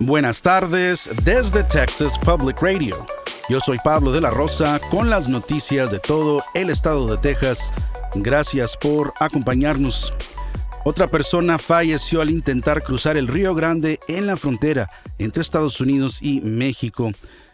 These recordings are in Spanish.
Buenas tardes desde Texas Public Radio. Yo soy Pablo de la Rosa con las noticias de todo el estado de Texas. Gracias por acompañarnos. Otra persona falleció al intentar cruzar el Río Grande en la frontera entre Estados Unidos y México.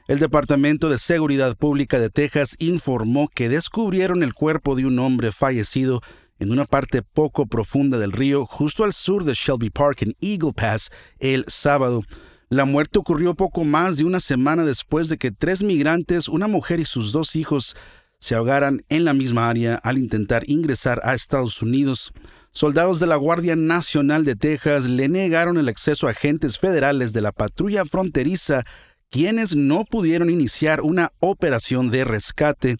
El Departamento de Seguridad Pública de Texas informó que descubrieron el cuerpo de un hombre fallecido en una parte poco profunda del río justo al sur de Shelby Park en Eagle Pass el sábado. La muerte ocurrió poco más de una semana después de que tres migrantes, una mujer y sus dos hijos, se ahogaran en la misma área al intentar ingresar a Estados Unidos. Soldados de la Guardia Nacional de Texas le negaron el acceso a agentes federales de la patrulla fronteriza quienes no pudieron iniciar una operación de rescate.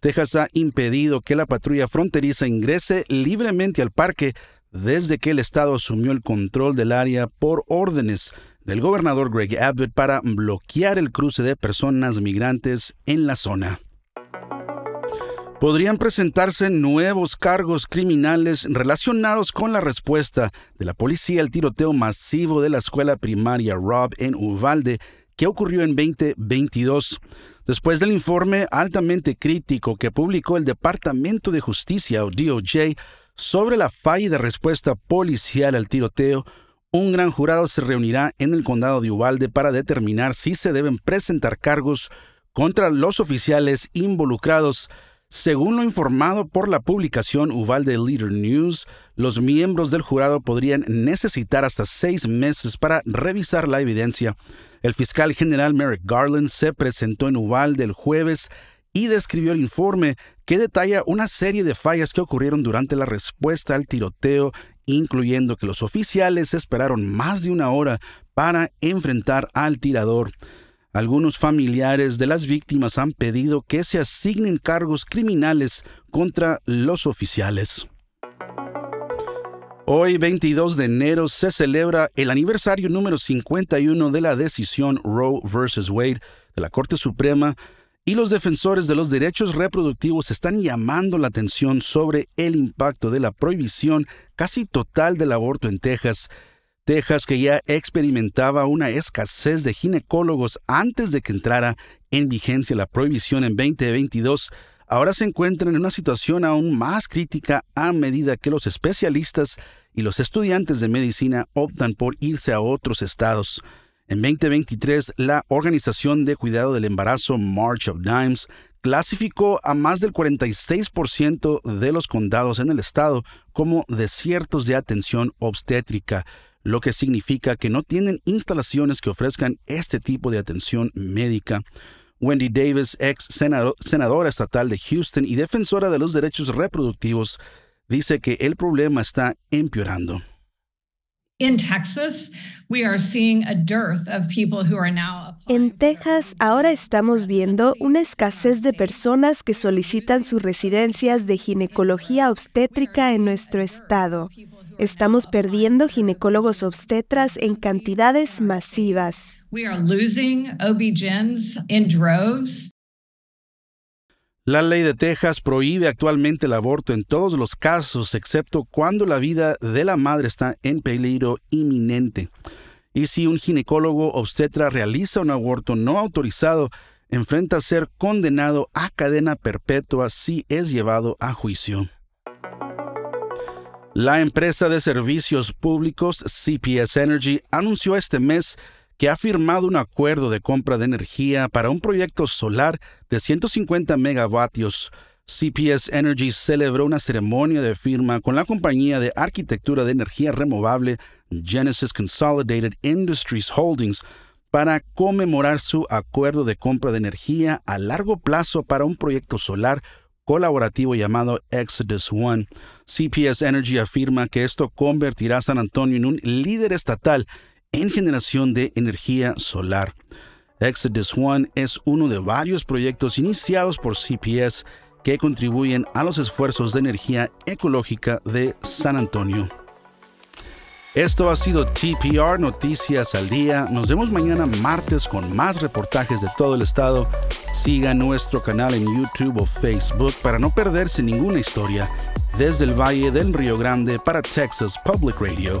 Texas ha impedido que la patrulla fronteriza ingrese libremente al parque desde que el Estado asumió el control del área por órdenes del gobernador Greg Abbott para bloquear el cruce de personas migrantes en la zona. Podrían presentarse nuevos cargos criminales relacionados con la respuesta de la policía al tiroteo masivo de la escuela primaria Rob en Uvalde que ocurrió en 2022. Después del informe altamente crítico que publicó el Departamento de Justicia o DOJ sobre la falla de respuesta policial al tiroteo, un gran jurado se reunirá en el condado de Uvalde para determinar si se deben presentar cargos contra los oficiales involucrados. Según lo informado por la publicación Uvalde Leader News, los miembros del jurado podrían necesitar hasta seis meses para revisar la evidencia. El fiscal general Merrick Garland se presentó en Uvalde el jueves y describió el informe que detalla una serie de fallas que ocurrieron durante la respuesta al tiroteo, incluyendo que los oficiales esperaron más de una hora para enfrentar al tirador. Algunos familiares de las víctimas han pedido que se asignen cargos criminales contra los oficiales. Hoy, 22 de enero, se celebra el aniversario número 51 de la decisión Roe vs. Wade de la Corte Suprema y los defensores de los derechos reproductivos están llamando la atención sobre el impacto de la prohibición casi total del aborto en Texas. Texas, que ya experimentaba una escasez de ginecólogos antes de que entrara en vigencia la prohibición en 2022, ahora se encuentran en una situación aún más crítica a medida que los especialistas y los estudiantes de medicina optan por irse a otros estados. En 2023, la Organización de Cuidado del Embarazo March of Dimes clasificó a más del 46% de los condados en el estado como desiertos de atención obstétrica, lo que significa que no tienen instalaciones que ofrezcan este tipo de atención médica. Wendy Davis, ex senadora estatal de Houston y defensora de los derechos reproductivos, dice que el problema está empeorando. En Texas, ahora estamos viendo una escasez de personas que solicitan sus residencias de ginecología obstétrica en nuestro estado. Estamos perdiendo ginecólogos obstetras en cantidades masivas. La ley de Texas prohíbe actualmente el aborto en todos los casos, excepto cuando la vida de la madre está en peligro inminente. Y si un ginecólogo obstetra realiza un aborto no autorizado, enfrenta a ser condenado a cadena perpetua si es llevado a juicio. La empresa de servicios públicos CPS Energy anunció este mes que ha firmado un acuerdo de compra de energía para un proyecto solar de 150 megavatios. CPS Energy celebró una ceremonia de firma con la compañía de arquitectura de energía removable Genesis Consolidated Industries Holdings para conmemorar su acuerdo de compra de energía a largo plazo para un proyecto solar colaborativo llamado Exodus One. CPS Energy afirma que esto convertirá a San Antonio en un líder estatal en generación de energía solar. Exodus One es uno de varios proyectos iniciados por CPS que contribuyen a los esfuerzos de energía ecológica de San Antonio. Esto ha sido TPR Noticias al Día. Nos vemos mañana martes con más reportajes de todo el estado. Siga nuestro canal en YouTube o Facebook para no perderse ninguna historia desde el Valle del Río Grande para Texas Public Radio.